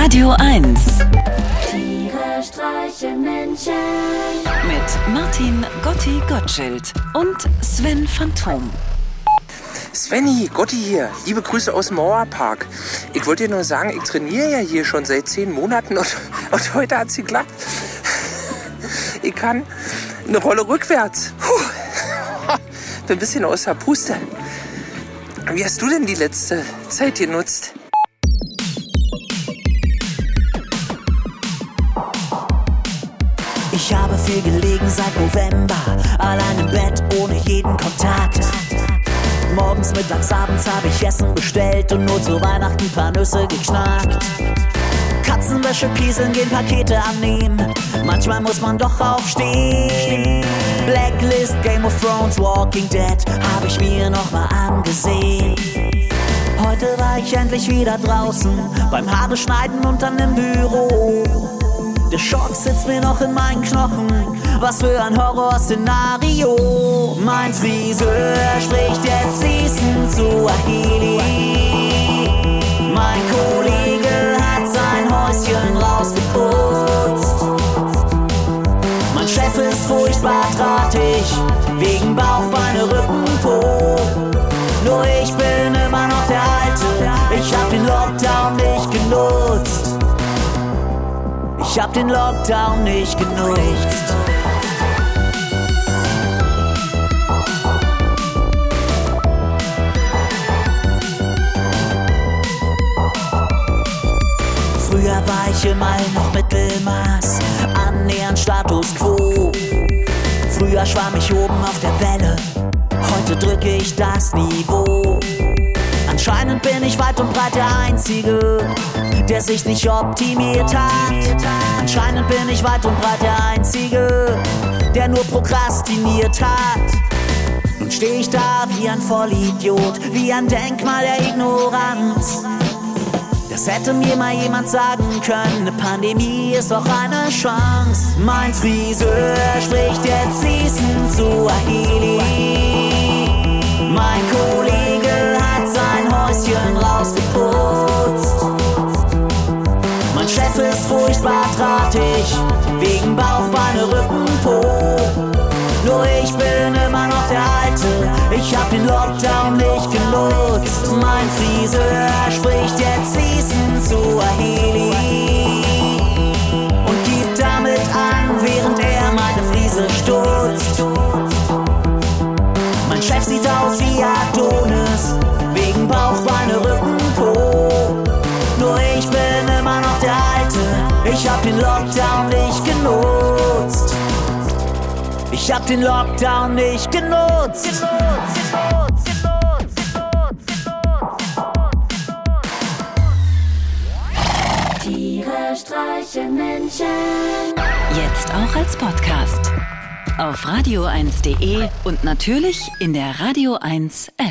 Radio 1 Tiere streichen Menschen. mit Martin Gotti Gottschild und Sven Phantom. Svenny, Gotti hier. Liebe Grüße aus dem Mauerpark. Ich wollte dir nur sagen, ich trainiere ja hier schon seit zehn Monaten und, und heute hat es geklappt. Ich kann eine Rolle rückwärts. Puh. Bin ein bisschen aus der Puste. Wie hast du denn die letzte Zeit genutzt? Ich habe viel gelegen seit November, allein im Bett ohne jeden Kontakt. Morgens, mittags, abends habe ich Essen bestellt und nur zu Weihnachten paar Nüsse geknackt. Katzenwäsche pieseln, gehen Pakete annehmen. Manchmal muss man doch aufstehen. Blacklist, Game of Thrones, Walking Dead habe ich mir noch mal angesehen. Heute war ich endlich wieder draußen, beim Haare schneiden und dann im Büro. Der Schock sitzt mir noch in meinen Knochen. Was für ein Horrorszenario. Mein Friseur spricht jetzt fließend zu Ahili. Mein Kollege hat sein Häuschen rausgeputzt. Mein Chef ist furchtbar drahtig. Wegen Bauch, Beine, Rücken, Po. Nur ich bin immer noch der Alte. Ich hab den Lockdown nicht genutzt. Ich hab den Lockdown nicht genutzt. Früher war ich immer noch Mittelmaß, annähernd Status Quo. Früher schwamm ich oben auf der Welle, heute drücke ich das Niveau. Anscheinend bin ich weit und breit der Einzige, der sich nicht optimiert hat. Anscheinend bin ich weit und breit der Einzige, der nur prokrastiniert hat. Nun steh ich da wie ein Vollidiot, wie ein Denkmal der Ignoranz. Das hätte mir mal jemand sagen können, eine Pandemie ist auch eine Chance. Mein Friseur spricht jetzt fließend zu Ahili. Drahtig, wegen Bauch, Beine, Rücken, Po. Nur ich bin immer noch der Alte, ich hab den Lockdown nicht genutzt. Mein Friseur spricht jetzt fließend zu Ahili und gibt damit an, während er meine Friese stutzt. Mein Chef sieht aus wie Adonis, ich hab den Lockdown nicht genutzt. Ich hab den Lockdown nicht genutzt. Tiere streichen Menschen. Jetzt auch als Podcast. Auf radio1.de und natürlich in der Radio 1 App.